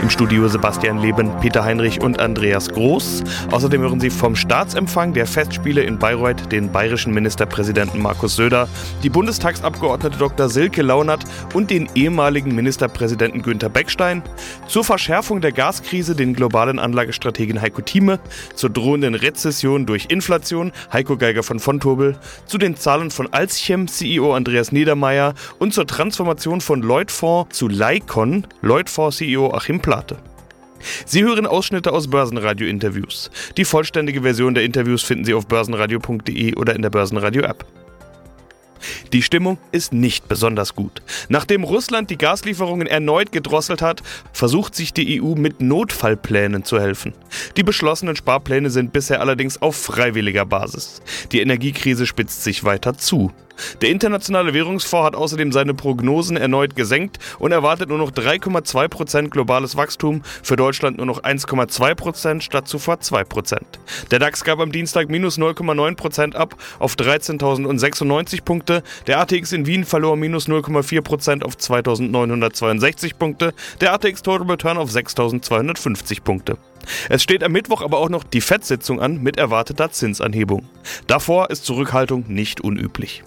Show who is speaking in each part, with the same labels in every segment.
Speaker 1: Im Studio Sebastian Leben, Peter Heinrich und Andreas Groß. Außerdem hören Sie vom Staatsempfang der Festspiele in Bayreuth den bayerischen Ministerpräsidenten Markus Söder, die Bundestagsabgeordnete Dr. Silke Launert und den ehemaligen Ministerpräsidenten Günther Beckstein, zur Verschärfung der Gaskrise den globalen Anlagestrategen Heiko Thieme, zur drohenden Rezession durch Inflation Heiko Geiger von Fontobel, zu den Zahlen von Alzchem CEO Andreas Niedermeyer und zur Transformation von Lloydfonds zu Lycon, Lloydfonds CEO Achim Plate. Sie hören Ausschnitte aus Börsenradio-Interviews. Die vollständige Version der Interviews finden Sie auf börsenradio.de oder in der Börsenradio-App. Die Stimmung ist nicht besonders gut. Nachdem Russland die Gaslieferungen erneut gedrosselt hat, versucht sich die EU mit Notfallplänen zu helfen. Die beschlossenen Sparpläne sind bisher allerdings auf freiwilliger Basis. Die Energiekrise spitzt sich weiter zu. Der Internationale Währungsfonds hat außerdem seine Prognosen erneut gesenkt und erwartet nur noch 3,2% globales Wachstum, für Deutschland nur noch 1,2% statt zuvor 2%. Der DAX gab am Dienstag minus 0,9% ab auf 13.096 Punkte, der ATX in Wien verlor minus 0,4% auf 2.962 Punkte, der ATX Total Return auf 6.250 Punkte. Es steht am Mittwoch aber auch noch die FED-Sitzung an mit erwarteter Zinsanhebung. Davor ist Zurückhaltung nicht unüblich.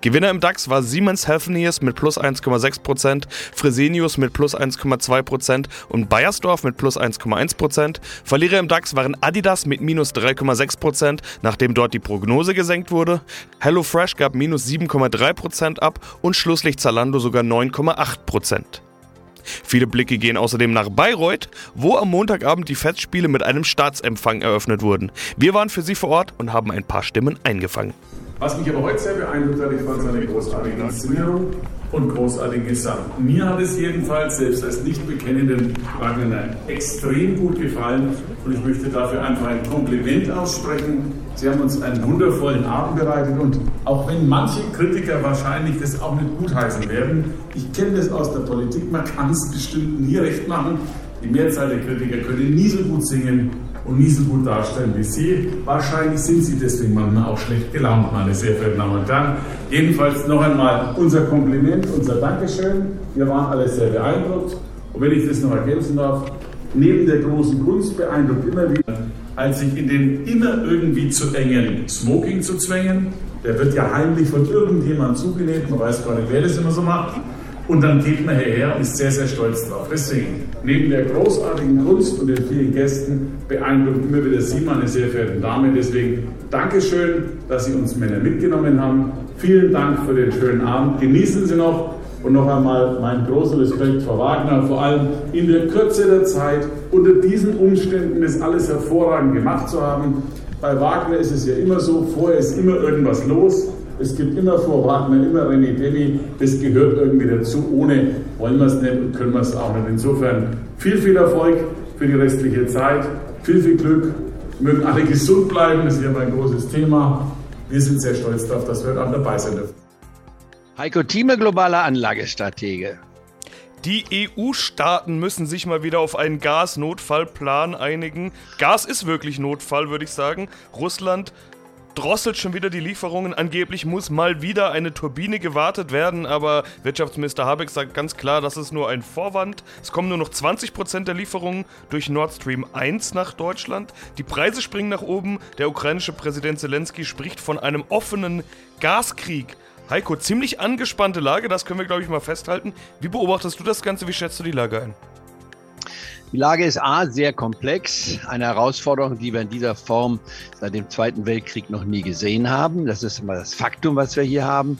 Speaker 1: Gewinner im DAX war Siemens Healthineers mit plus 1,6%, Fresenius mit plus 1,2% und Bayersdorf mit plus 1,1%. Verlierer im DAX waren Adidas mit minus 3,6%, nachdem dort die Prognose gesenkt wurde. HelloFresh gab minus 7,3% ab und Schlusslicht Zalando sogar 9,8%. Viele Blicke gehen außerdem nach Bayreuth, wo am Montagabend die Festspiele mit einem Staatsempfang eröffnet wurden. Wir waren für Sie vor Ort und haben ein paar Stimmen eingefangen.
Speaker 2: Was mich aber heute sehr beeindruckt hat, ich fand seine großartige Inszenierung und großartigen Gesang. Mir hat es jedenfalls, selbst als nicht bekennenden Wagner, extrem gut gefallen und ich möchte dafür einfach ein Kompliment aussprechen. Sie haben uns einen wundervollen Abend bereitet und auch wenn manche Kritiker wahrscheinlich das auch nicht gutheißen werden, ich kenne das aus der Politik, man kann es bestimmt nie recht machen. Die Mehrzahl der Kritiker können nie so gut singen und nie so gut darstellen wie Sie. Wahrscheinlich sind Sie deswegen manchmal auch schlecht gelaunt, meine sehr verehrten Damen und Herren. Jedenfalls noch einmal unser Kompliment, unser Dankeschön. Wir waren alle sehr beeindruckt. Und wenn ich das noch ergänzen darf, neben der großen Kunst beeindruckt immer wieder, als sich in den immer irgendwie zu engen Smoking zu zwängen. Der wird ja heimlich von irgendjemandem zugenäht, man weiß gar nicht, wer das immer so macht. Und dann geht man hierher und ist sehr, sehr stolz drauf. Deswegen, neben der großartigen Kunst und den vielen Gästen beeindruckt immer wieder Sie, meine sehr verehrten Damen. Deswegen Dankeschön, dass Sie uns Männer mitgenommen haben. Vielen Dank für den schönen Abend. Genießen Sie noch. Und noch einmal meinen großen Respekt vor Wagner, vor allem in der Kürze der Zeit, unter diesen Umständen das alles hervorragend gemacht zu haben. Bei Wagner ist es ja immer so, vorher ist immer irgendwas los. Es gibt immer vor Wagner, immer René Demi. Das gehört irgendwie dazu. Ohne wollen wir es nicht und können wir es auch nicht. Insofern viel, viel Erfolg für die restliche Zeit. Viel, viel Glück. Mögen alle gesund bleiben. Das ist ja mein großes Thema. Wir sind sehr stolz darauf, dass wir auch dabei sein dürfen.
Speaker 3: Heiko Thieme, globaler Anlagestratege.
Speaker 1: Die EU-Staaten müssen sich mal wieder auf einen Gasnotfallplan einigen. Gas ist wirklich Notfall, würde ich sagen. Russland drosselt schon wieder die Lieferungen. Angeblich muss mal wieder eine Turbine gewartet werden, aber Wirtschaftsminister Habeck sagt ganz klar, das ist nur ein Vorwand. Es kommen nur noch 20% der Lieferungen durch Nord Stream 1 nach Deutschland. Die Preise springen nach oben. Der ukrainische Präsident Zelensky spricht von einem offenen Gaskrieg. Heiko, ziemlich angespannte Lage, das können wir, glaube ich, mal festhalten. Wie beobachtest du das Ganze? Wie schätzt du die Lage ein?
Speaker 3: Die Lage ist A, sehr komplex, eine Herausforderung, die wir in dieser Form seit dem Zweiten Weltkrieg noch nie gesehen haben. Das ist immer das Faktum, was wir hier haben.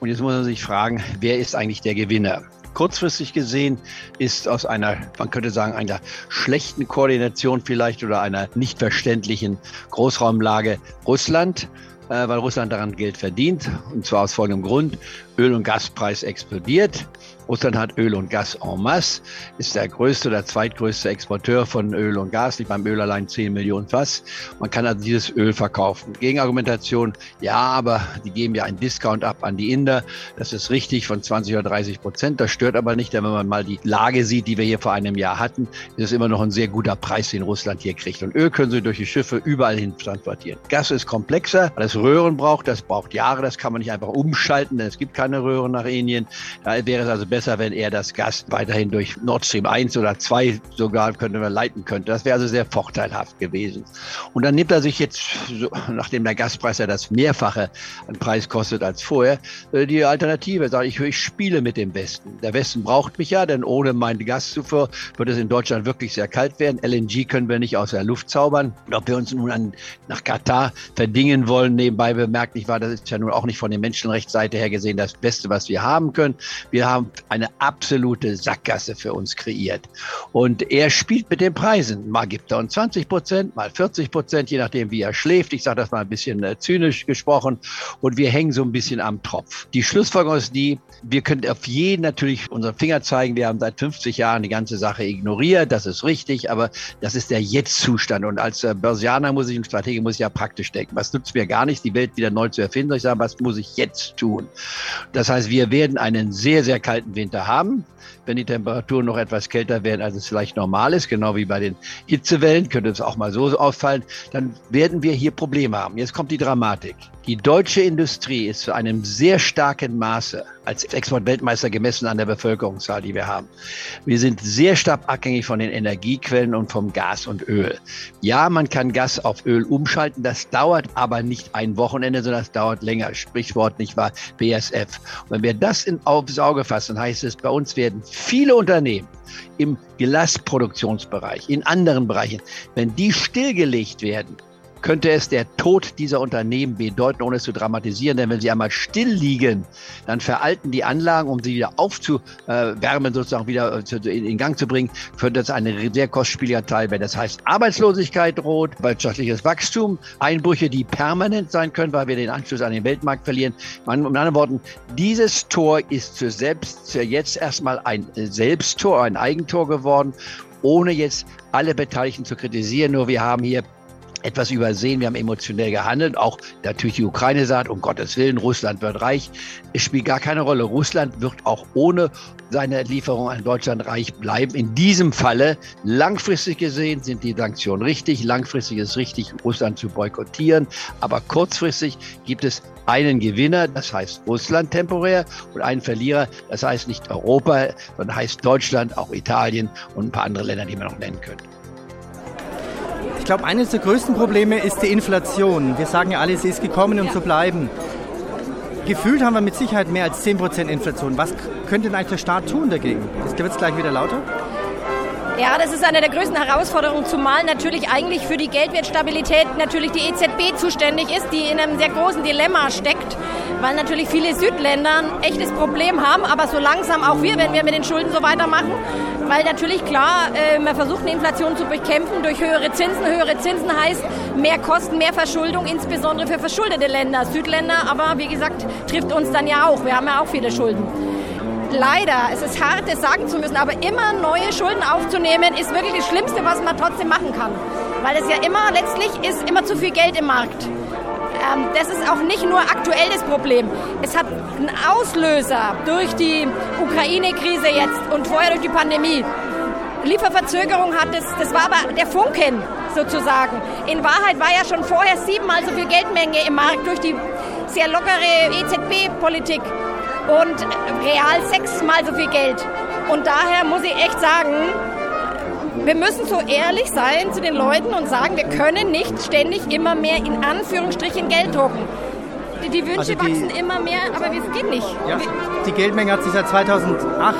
Speaker 3: Und jetzt muss man sich fragen, wer ist eigentlich der Gewinner? Kurzfristig gesehen ist aus einer, man könnte sagen, einer schlechten Koordination vielleicht oder einer nicht verständlichen Großraumlage Russland äh, weil Russland daran Geld verdient. Und zwar aus folgendem Grund. Öl- und Gaspreis explodiert. Russland hat Öl und Gas en masse, ist der größte oder zweitgrößte Exporteur von Öl und Gas, liegt beim Öl allein 10 Millionen Fass. Man kann also dieses Öl verkaufen. Gegenargumentation, ja, aber die geben ja einen Discount ab an die Inder. Das ist richtig von 20 oder 30 Prozent. Das stört aber nicht, denn wenn man mal die Lage sieht, die wir hier vor einem Jahr hatten, ist es immer noch ein sehr guter Preis, den Russland hier kriegt. Und Öl können sie durch die Schiffe überall hin transportieren. Gas ist komplexer, weil es Röhren braucht. Das braucht Jahre. Das kann man nicht einfach umschalten, denn es gibt keine Röhren nach Indien. Da wäre es also besser, wenn er das Gas weiterhin durch Nord Stream 1 oder 2 sogar könnte man leiten könnte. Das wäre also sehr vorteilhaft gewesen. Und dann nimmt er sich jetzt, nachdem der Gaspreis ja das Mehrfache an Preis kostet als vorher, äh, die Alternative. Er sagt, ich, ich spiele mit dem Westen. Der Westen braucht mich ja, denn ohne meinen Gaszufuhr wird es in Deutschland wirklich sehr kalt werden. LNG können wir nicht aus der Luft zaubern. Und ob wir uns nun an, nach Katar verdingen wollen, nebenbei bemerkt, nicht wahr, das ist ja nun auch nicht von der Menschenrechtsseite her gesehen das Beste, was wir haben können. Wir haben eine absolute Sackgasse für uns kreiert. Und er spielt mit den Preisen. Mal gibt er uns 20 Prozent, mal 40 Prozent, je nachdem, wie er schläft. Ich sage das mal ein bisschen äh, zynisch gesprochen. Und wir hängen so ein bisschen am Tropf. Die Schlussfolgerung ist die, wir können auf jeden natürlich unseren Finger zeigen. Wir haben seit 50 Jahren die ganze Sache ignoriert. Das ist richtig, aber das ist der Jetzt-Zustand. Und als äh, Börsianer muss ich und Stratege muss ich ja praktisch denken. Was nutzt mir gar nichts, die Welt wieder neu zu erfinden? Ich sage, was muss ich jetzt tun? Das heißt, wir werden einen sehr, sehr kalten Winter haben. Wenn die Temperaturen noch etwas kälter werden, als es vielleicht normal ist, genau wie bei den Hitzewellen, könnte es auch mal so auffallen, dann werden wir hier Probleme haben. Jetzt kommt die Dramatik. Die deutsche Industrie ist zu einem sehr starken Maße als Exportweltmeister gemessen an der Bevölkerungszahl, die wir haben. Wir sind sehr stark abhängig von den Energiequellen und vom Gas und Öl. Ja, man kann Gas auf Öl umschalten, das dauert aber nicht ein Wochenende, sondern das dauert länger. Sprichwort nicht wahr, BSF. Und wenn wir das in, aufs Auge fassen, heißt es, bei uns werden viele Unternehmen im Glasproduktionsbereich, in anderen Bereichen, wenn die stillgelegt werden, könnte es der Tod dieser Unternehmen bedeuten, ohne es zu dramatisieren. Denn wenn sie einmal still liegen, dann veralten die Anlagen, um sie wieder aufzuwärmen, sozusagen wieder äh, in Gang zu bringen, könnte das ein sehr kostspieliger Teil werden. Das heißt, Arbeitslosigkeit droht, wirtschaftliches Wachstum, Einbrüche, die permanent sein können, weil wir den Anschluss an den Weltmarkt verlieren. In anderen Worten, dieses Tor ist zu selbst, zu jetzt erstmal ein Selbsttor, ein Eigentor geworden, ohne jetzt alle Beteiligten zu kritisieren. Nur wir haben hier etwas übersehen. Wir haben emotionell gehandelt. Auch natürlich die Ukraine sagt, um Gottes Willen, Russland wird reich. Es spielt gar keine Rolle. Russland wird auch ohne seine Lieferung an Deutschland reich bleiben. In diesem Falle, langfristig gesehen, sind die Sanktionen richtig. Langfristig ist richtig, Russland zu boykottieren. Aber kurzfristig gibt es einen Gewinner, das heißt Russland temporär, und einen Verlierer, das heißt nicht Europa, sondern heißt Deutschland, auch Italien und ein paar andere Länder, die man noch nennen könnte.
Speaker 4: Ich glaube, eines der größten Probleme ist die Inflation. Wir sagen ja alle, sie ist gekommen, um ja. zu bleiben. Gefühlt haben wir mit Sicherheit mehr als 10% Inflation. Was könnte denn eigentlich der Staat tun dagegen? Wird es gleich wieder lauter?
Speaker 5: Ja, das ist eine der größten Herausforderungen, zumal natürlich eigentlich für die Geldwertstabilität natürlich die EZB zuständig ist, die in einem sehr großen Dilemma steckt, weil natürlich viele Südländer ein echtes Problem haben, aber so langsam auch wir, wenn wir mit den Schulden so weitermachen, weil natürlich klar, äh, man versucht eine Inflation zu bekämpfen durch höhere Zinsen. Höhere Zinsen heißt mehr Kosten, mehr Verschuldung, insbesondere für verschuldete Länder, Südländer, aber wie gesagt, trifft uns dann ja auch. Wir haben ja auch viele Schulden leider, es ist hart, das sagen zu müssen, aber immer neue Schulden aufzunehmen, ist wirklich das Schlimmste, was man trotzdem machen kann. Weil es ja immer, letztlich ist immer zu viel Geld im Markt. Ähm, das ist auch nicht nur aktuell das Problem. Es hat einen Auslöser durch die Ukraine-Krise jetzt und vorher durch die Pandemie. Lieferverzögerung hat es, das war aber der Funken sozusagen. In Wahrheit war ja schon vorher siebenmal so viel Geldmenge im Markt durch die sehr lockere EZB-Politik und real sechsmal so viel Geld. Und daher muss ich echt sagen, wir müssen so ehrlich sein zu den Leuten und sagen, wir können nicht ständig immer mehr in Anführungsstrichen Geld drucken. Die, die Wünsche also die, wachsen immer mehr, aber es geht nicht.
Speaker 4: Ja, die Geldmenge hat sich seit 2008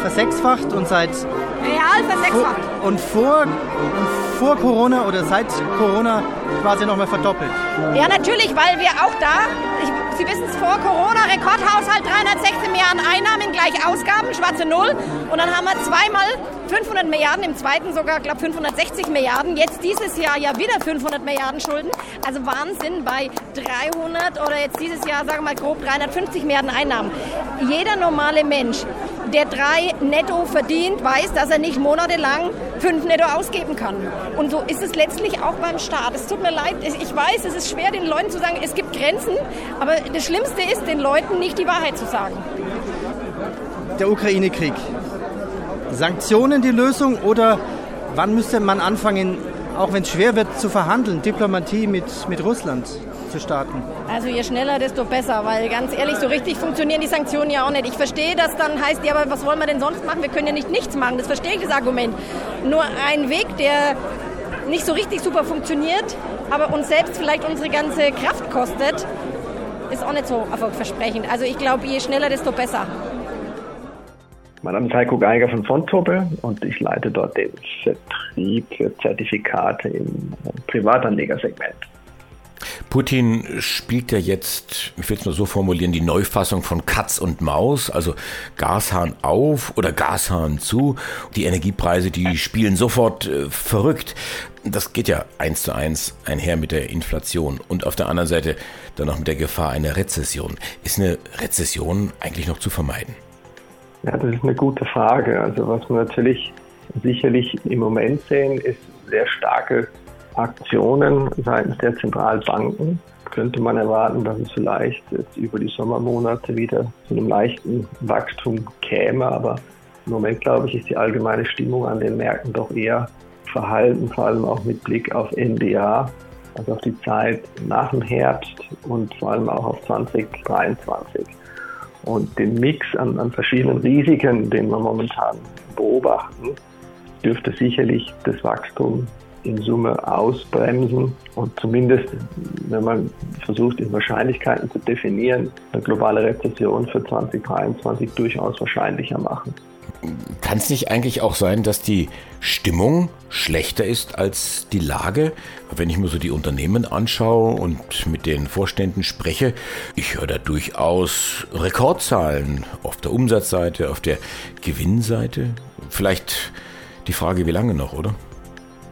Speaker 4: versechsfacht und seit
Speaker 5: real versechsfacht.
Speaker 4: Vor, und vor, und vor Corona oder seit Corona quasi nochmal verdoppelt.
Speaker 5: Ja, natürlich, weil wir auch da, ich, Sie wissen es vor Corona, Rekordhaushalt 316 mehr an Einnahmen gleich Ausgaben, schwarze Null. Und dann haben wir zweimal 500 Milliarden, im zweiten sogar, glaube 560 Milliarden. Jetzt dieses Jahr ja wieder 500 Milliarden Schulden. Also Wahnsinn bei 300 oder jetzt dieses Jahr, sagen wir mal grob 350 Milliarden Einnahmen. Jeder normale Mensch, der drei netto verdient, weiß, dass er nicht monatelang fünf netto ausgeben kann. Und so ist es letztlich auch beim Staat. Es tut mir leid, ich weiß, es ist schwer, den Leuten zu sagen, es gibt Grenzen, aber das Schlimmste ist, den Leuten nicht die Wahrheit zu sagen.
Speaker 4: Der Ukraine-Krieg. Sanktionen die Lösung oder wann müsste man anfangen, auch wenn es schwer wird, zu verhandeln, Diplomatie mit, mit Russland zu starten?
Speaker 5: Also je schneller, desto besser, weil ganz ehrlich, so richtig funktionieren die Sanktionen ja auch nicht. Ich verstehe, dass dann heißt, ja, aber was wollen wir denn sonst machen? Wir können ja nicht nichts machen. Das verstehe ich, das Argument. Nur ein Weg, der nicht so richtig super funktioniert, aber uns selbst vielleicht unsere ganze Kraft kostet, ist auch nicht so erfolgversprechend. Also ich glaube, je schneller, desto besser.
Speaker 6: Mein Name ist Heiko Geiger von Fontobel und ich leite dort den Vertrieb für Zertifikate im Privatanlegersegment.
Speaker 7: Putin spielt ja jetzt, ich will es nur so formulieren, die Neufassung von Katz und Maus, also Gashahn auf oder Gashahn zu. Die Energiepreise, die spielen sofort äh, verrückt. Das geht ja eins zu eins einher mit der Inflation und auf der anderen Seite dann noch mit der Gefahr einer Rezession. Ist eine Rezession eigentlich noch zu vermeiden?
Speaker 6: Ja, das ist eine gute Frage. Also was wir natürlich sicherlich im Moment sehen, ist sehr starke Aktionen seitens der Zentralbanken. Könnte man erwarten, dass es vielleicht jetzt über die Sommermonate wieder zu einem leichten Wachstum käme. Aber im Moment, glaube ich, ist die allgemeine Stimmung an den Märkten doch eher verhalten, vor allem auch mit Blick auf NDA, also auf die Zeit nach dem Herbst und vor allem auch auf 2023 und den Mix an, an verschiedenen Risiken, den wir momentan beobachten, dürfte sicherlich das Wachstum in Summe ausbremsen und zumindest, wenn man versucht, in Wahrscheinlichkeiten zu definieren, eine globale Rezession für 2023 durchaus wahrscheinlicher machen.
Speaker 7: Kann es nicht eigentlich auch sein, dass die Stimmung schlechter ist als die Lage? Wenn ich mir so die Unternehmen anschaue und mit den Vorständen spreche, ich höre da durchaus Rekordzahlen auf der Umsatzseite, auf der Gewinnseite. Vielleicht die Frage, wie lange noch, oder?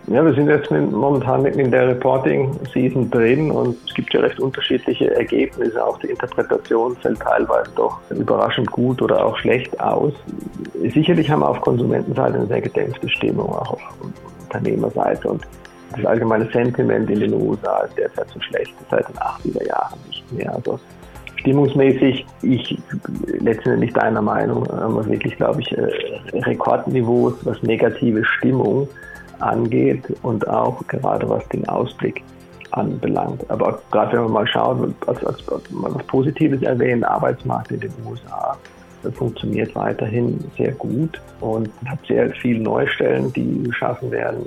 Speaker 6: Ja, wir sind jetzt momentan mitten in der Reporting-Season drin und es gibt ja recht unterschiedliche Ergebnisse. Auch die Interpretation fällt teilweise doch überraschend gut oder auch schlecht aus. Sicherlich haben wir auf Konsumentenseite eine sehr gedämpfte Stimmung, auch auf Unternehmerseite und das allgemeine Sentiment in den USA ist derzeit so schlecht seit den 80er Jahren nicht mehr. Also stimmungsmäßig, ich letztendlich deiner Meinung, haben wir wirklich, glaube ich, äh, Rekordniveaus, was negative Stimmung angeht und auch gerade was den Ausblick anbelangt. Aber gerade wenn man mal schaut, als, als, was Positives erwähnt, Arbeitsmarkt in den USA funktioniert weiterhin sehr gut und hat sehr viele neue Stellen, die geschaffen werden.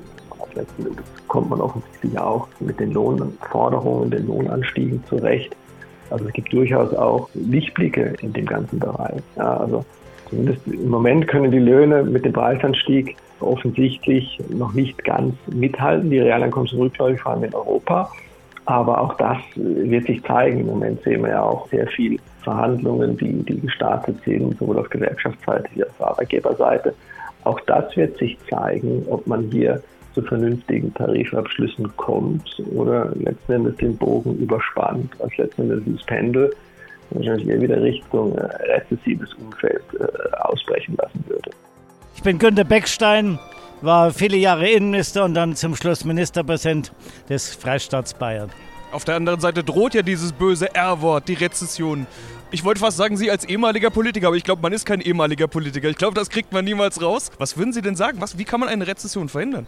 Speaker 6: Letzten kommt man offensichtlich auch mit den Lohnforderungen, den Lohnanstiegen zurecht. Also es gibt durchaus auch Lichtblicke in dem ganzen Bereich. Ja, also zumindest im Moment können die Löhne mit dem Preisanstieg offensichtlich noch nicht ganz mithalten. Die Realeinkommen sind rückläufig, vor allem in Europa. Aber auch das wird sich zeigen. Im Moment sehen wir ja auch sehr viel Verhandlungen, die, die gestartet sind, sowohl auf Gewerkschaftsseite wie auf Arbeitgeberseite. Auch das wird sich zeigen, ob man hier zu vernünftigen Tarifabschlüssen kommt oder letzten Endes den Bogen überspannt, als letzten Endes das Pendel wahrscheinlich eher wieder Richtung äh, rezessives Umfeld äh, ausbrechen lassen würde.
Speaker 8: Ich bin Günter Beckstein, war viele Jahre Innenminister und dann zum Schluss Ministerpräsident des Freistaats Bayern.
Speaker 1: Auf der anderen Seite droht ja dieses böse R-Wort, die Rezession. Ich wollte fast sagen, Sie als ehemaliger Politiker, aber ich glaube, man ist kein ehemaliger Politiker. Ich glaube, das kriegt man niemals raus. Was würden Sie denn sagen? Was, wie kann man eine Rezession verhindern?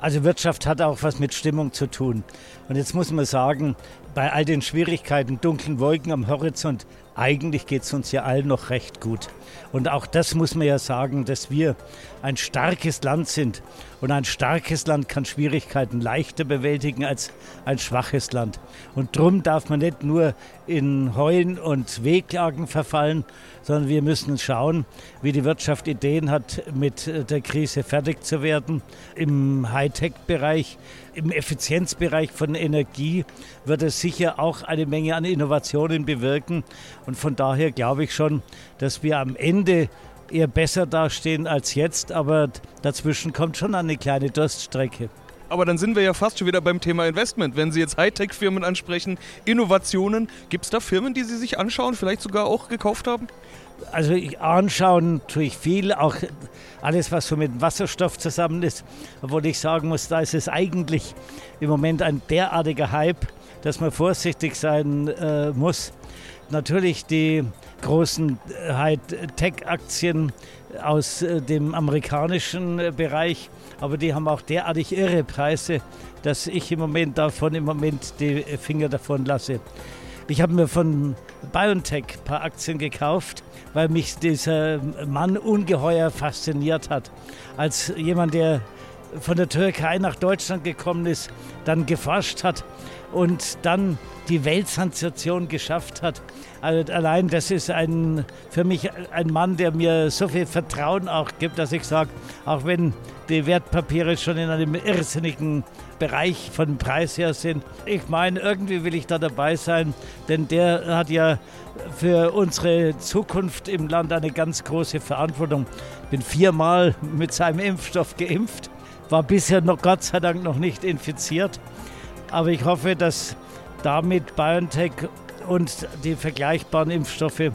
Speaker 8: Also Wirtschaft hat auch was mit Stimmung zu tun. Und jetzt muss man sagen, bei all den Schwierigkeiten, dunklen Wolken am Horizont, eigentlich geht es uns ja allen noch recht gut. Und auch das muss man ja sagen, dass wir ein starkes Land sind. Und ein starkes Land kann Schwierigkeiten leichter bewältigen als ein schwaches Land. Und darum darf man nicht nur in Heulen und Wehklagen verfallen, sondern wir müssen schauen, wie die Wirtschaft Ideen hat, mit der Krise fertig zu werden. Im Hightech-Bereich, im Effizienzbereich von Energie wird es sicher auch eine Menge an Innovationen bewirken. Und von daher glaube ich schon, dass wir am Ende eher besser dastehen als jetzt, aber dazwischen kommt schon eine kleine Durststrecke.
Speaker 1: Aber dann sind wir ja fast schon wieder beim Thema Investment. Wenn Sie jetzt Hightech-Firmen ansprechen, Innovationen, gibt es da Firmen, die Sie sich anschauen, vielleicht sogar auch gekauft haben?
Speaker 8: Also ich anschauen tue ich viel, auch alles, was so mit Wasserstoff zusammen ist. Obwohl ich sagen muss, da ist es eigentlich im Moment ein derartiger Hype, dass man vorsichtig sein äh, muss. Natürlich die großen äh, High-Tech-Aktien aus äh, dem amerikanischen äh, Bereich, aber die haben auch derartig irre Preise, dass ich im Moment davon im Moment die Finger davon lasse. Ich habe mir von BioNTech ein paar Aktien gekauft, weil mich dieser Mann ungeheuer fasziniert hat. Als jemand, der von der Türkei nach Deutschland gekommen ist, dann geforscht hat und dann die Weltsensation geschafft hat. Also allein das ist ein, für mich ein Mann, der mir so viel Vertrauen auch gibt, dass ich sage, auch wenn die Wertpapiere schon in einem irrsinnigen Bereich von Preis her sind. Ich meine, irgendwie will ich da dabei sein, denn der hat ja für unsere Zukunft im Land eine ganz große Verantwortung. Ich bin viermal mit seinem Impfstoff geimpft, war bisher noch Gott sei Dank noch nicht infiziert. Aber ich hoffe, dass damit BioNTech und die vergleichbaren Impfstoffe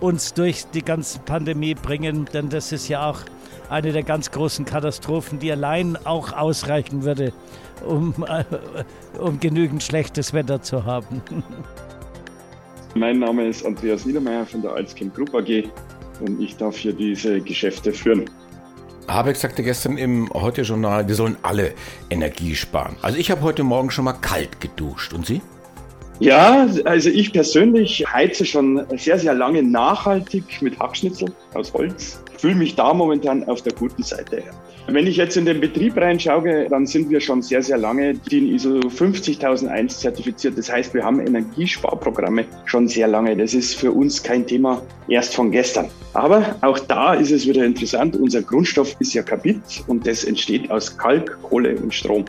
Speaker 8: uns durch die ganze Pandemie bringen, denn das ist ja auch eine der ganz großen Katastrophen, die allein auch ausreichen würde, um, äh, um genügend schlechtes Wetter zu haben.
Speaker 9: Mein Name ist Andreas Niedermeyer von der Alzchem Group AG und ich darf hier diese Geschäfte führen.
Speaker 7: Habeck sagte gestern im Heute-Journal, wir sollen alle Energie sparen. Also ich habe heute Morgen schon mal kalt geduscht. Und Sie?
Speaker 9: Ja, also ich persönlich heize schon sehr, sehr lange nachhaltig mit Hackschnitzel aus Holz. Fühle mich da momentan auf der guten Seite. Wenn ich jetzt in den Betrieb reinschaue, dann sind wir schon sehr, sehr lange DIN ISO 50001 zertifiziert. Das heißt, wir haben Energiesparprogramme schon sehr lange. Das ist für uns kein Thema erst von gestern. Aber auch da ist es wieder interessant. Unser Grundstoff ist ja Kabit und das entsteht aus Kalk, Kohle und Strom.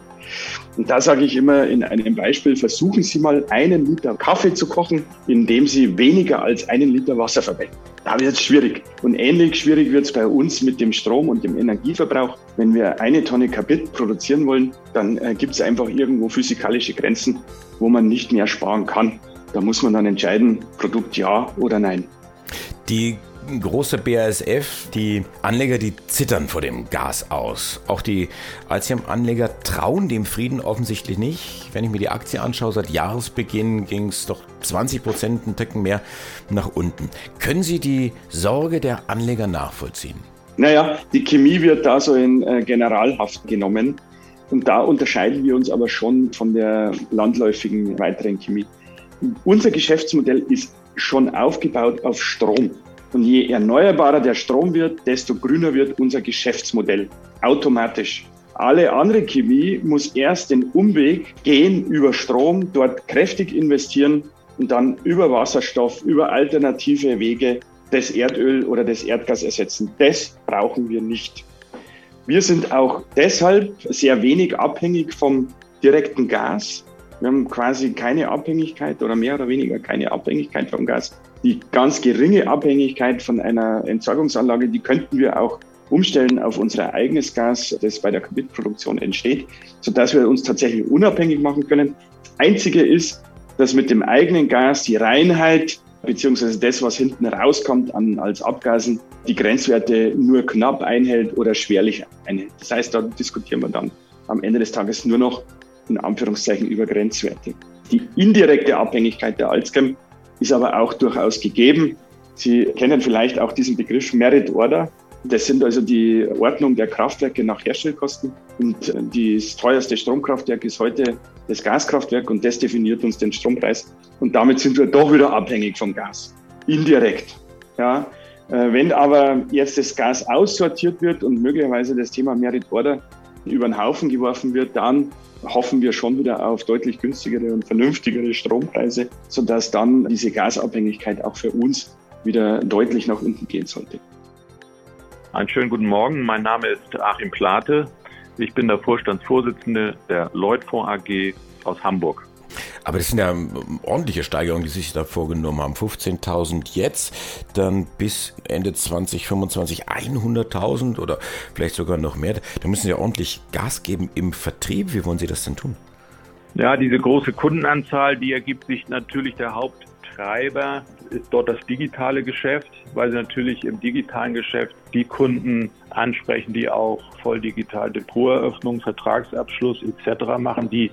Speaker 9: Und da sage ich immer in einem Beispiel, versuchen Sie mal einen Liter Kaffee zu kochen, indem Sie weniger als einen Liter Wasser verwenden. Da wird es schwierig. Und ähnlich schwierig wird es bei uns mit dem Strom und dem Energieverbrauch. Wenn wir eine Tonne Kabit produzieren wollen, dann äh, gibt es einfach irgendwo physikalische Grenzen, wo man nicht mehr sparen kann. Da muss man dann entscheiden, Produkt ja oder nein.
Speaker 7: Die große BASF, die Anleger, die zittern vor dem Gas aus. Auch die Alziam-Anleger trauen dem Frieden offensichtlich nicht. Wenn ich mir die Aktie anschaue, seit Jahresbeginn ging es doch 20 Prozent, ein Ticken mehr nach unten. Können Sie die Sorge der Anleger nachvollziehen?
Speaker 9: Naja, die Chemie wird da so in äh, Generalhaft genommen. Und da unterscheiden wir uns aber schon von der landläufigen weiteren Chemie. Unser Geschäftsmodell ist schon aufgebaut auf Strom. Und je erneuerbarer der Strom wird, desto grüner wird unser Geschäftsmodell automatisch. Alle andere Chemie muss erst den Umweg gehen über Strom, dort kräftig investieren und dann über Wasserstoff, über alternative Wege das Erdöl oder das Erdgas ersetzen. Das brauchen wir nicht. Wir sind auch deshalb sehr wenig abhängig vom direkten Gas. Wir haben quasi keine Abhängigkeit oder mehr oder weniger keine Abhängigkeit vom Gas. Die ganz geringe Abhängigkeit von einer Entsorgungsanlage, die könnten wir auch umstellen auf unser eigenes Gas, das bei der Kabinproduktion entsteht, sodass wir uns tatsächlich unabhängig machen können. Das Einzige ist, dass mit dem eigenen Gas die Reinheit beziehungsweise das, was hinten rauskommt an, als Abgasen, die Grenzwerte nur knapp einhält oder schwerlich einhält. Das heißt, da diskutieren wir dann am Ende des Tages nur noch in Anführungszeichen über Grenzwerte. Die indirekte Abhängigkeit der Alzchem ist aber auch durchaus gegeben. Sie kennen vielleicht auch diesen Begriff Merit Order. Das sind also die Ordnung der Kraftwerke nach Herstellkosten. Und das teuerste Stromkraftwerk ist heute das Gaskraftwerk und das definiert uns den Strompreis. Und damit sind wir doch wieder abhängig vom Gas. Indirekt. Ja. Äh, wenn aber jetzt das Gas aussortiert wird und möglicherweise das Thema Merit Order über den Haufen geworfen wird, dann hoffen wir schon wieder auf deutlich günstigere und vernünftigere Strompreise, sodass dann diese Gasabhängigkeit auch für uns wieder deutlich nach unten gehen sollte.
Speaker 10: Einen schönen guten Morgen. Mein Name ist Achim Plate. Ich bin der Vorstandsvorsitzende der Lloyd Fonds AG aus Hamburg.
Speaker 7: Aber das sind ja ähm, ordentliche Steigerungen, die sich da vorgenommen haben. 15.000 jetzt, dann bis Ende 2025 100.000 oder vielleicht sogar noch mehr. Da müssen Sie ja ordentlich Gas geben im Vertrieb. Wie wollen Sie das denn tun?
Speaker 10: Ja, diese große Kundenanzahl, die ergibt sich natürlich der Haupttreiber, ist dort das digitale Geschäft, weil sie natürlich im digitalen Geschäft die Kunden ansprechen, die auch voll digital Depoteröffnung, Vertragsabschluss etc. machen, die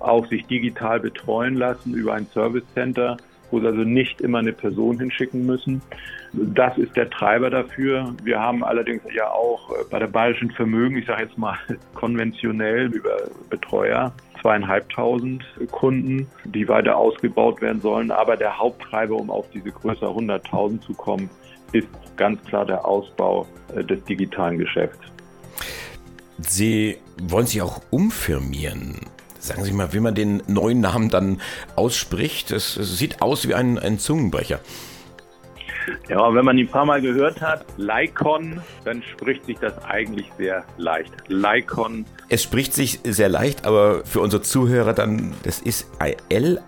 Speaker 10: auch sich digital betreuen lassen über ein Service Center, wo sie also nicht immer eine Person hinschicken müssen. Das ist der Treiber dafür. Wir haben allerdings ja auch bei der Bayerischen Vermögen, ich sage jetzt mal konventionell über Betreuer, zweieinhalbtausend Kunden, die weiter ausgebaut werden sollen. Aber der Haupttreiber, um auf diese Größe 100.000 zu kommen, ist ganz klar der Ausbau äh, des digitalen Geschäfts.
Speaker 7: Sie wollen sich auch umfirmieren. Sagen Sie mal, wie man den neuen Namen dann ausspricht. Es, sieht aus wie ein, ein Zungenbrecher.
Speaker 10: Ja, wenn man ihn ein paar Mal gehört hat, Lycon, dann spricht sich das eigentlich sehr leicht. Lycon.
Speaker 7: Es spricht sich sehr leicht, aber für unsere Zuhörer dann, das ist L-A-I-Q-O-N.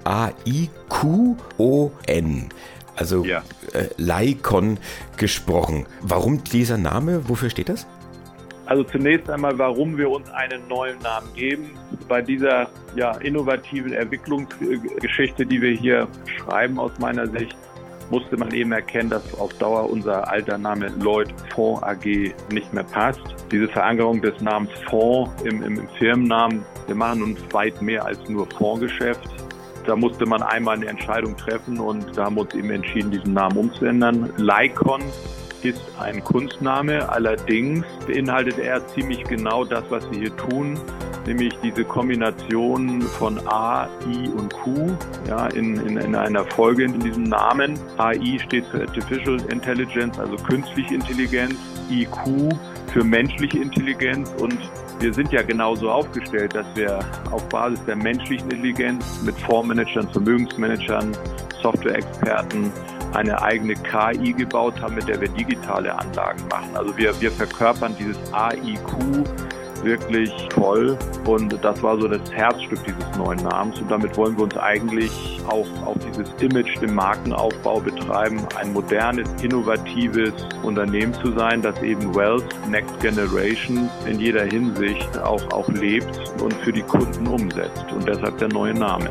Speaker 7: Also ja. äh, Lycon gesprochen. Warum dieser Name? Wofür steht das?
Speaker 10: Also zunächst einmal, warum wir uns einen neuen Namen geben. Bei dieser ja, innovativen Entwicklungsgeschichte, die wir hier schreiben aus meiner Sicht, musste man eben erkennen, dass auf Dauer unser alter Name Lloyd Fonds AG nicht mehr passt. Diese Verankerung des Namens Fonds im, im, im Firmennamen, wir machen nun weit mehr als nur Fondsgeschäft. Da musste man einmal eine Entscheidung treffen und da haben wir uns eben entschieden, diesen Namen umzuändern. Lycon ist ein Kunstname, allerdings beinhaltet er ziemlich genau das, was wir hier tun, nämlich diese Kombination von A, I und Q ja, in, in, in einer Folge in diesem Namen. AI steht für Artificial Intelligence, also künstliche Intelligenz, IQ für menschliche Intelligenz. Und wir sind ja genauso aufgestellt, dass wir auf Basis der menschlichen Intelligenz mit Fondsmanagern, Vermögensmanagern, Software-Experten eine eigene KI gebaut haben, mit der wir digitale Anlagen machen. Also wir, wir verkörpern dieses AIQ wirklich toll und das war so das Herzstück dieses neuen Namens und damit wollen wir uns eigentlich auch auf dieses Image im Markenaufbau betreiben, ein modernes, innovatives Unternehmen zu sein, das eben Wealth Next Generation in jeder Hinsicht auch, auch lebt und für die Kunden umsetzt und deshalb der neue Name.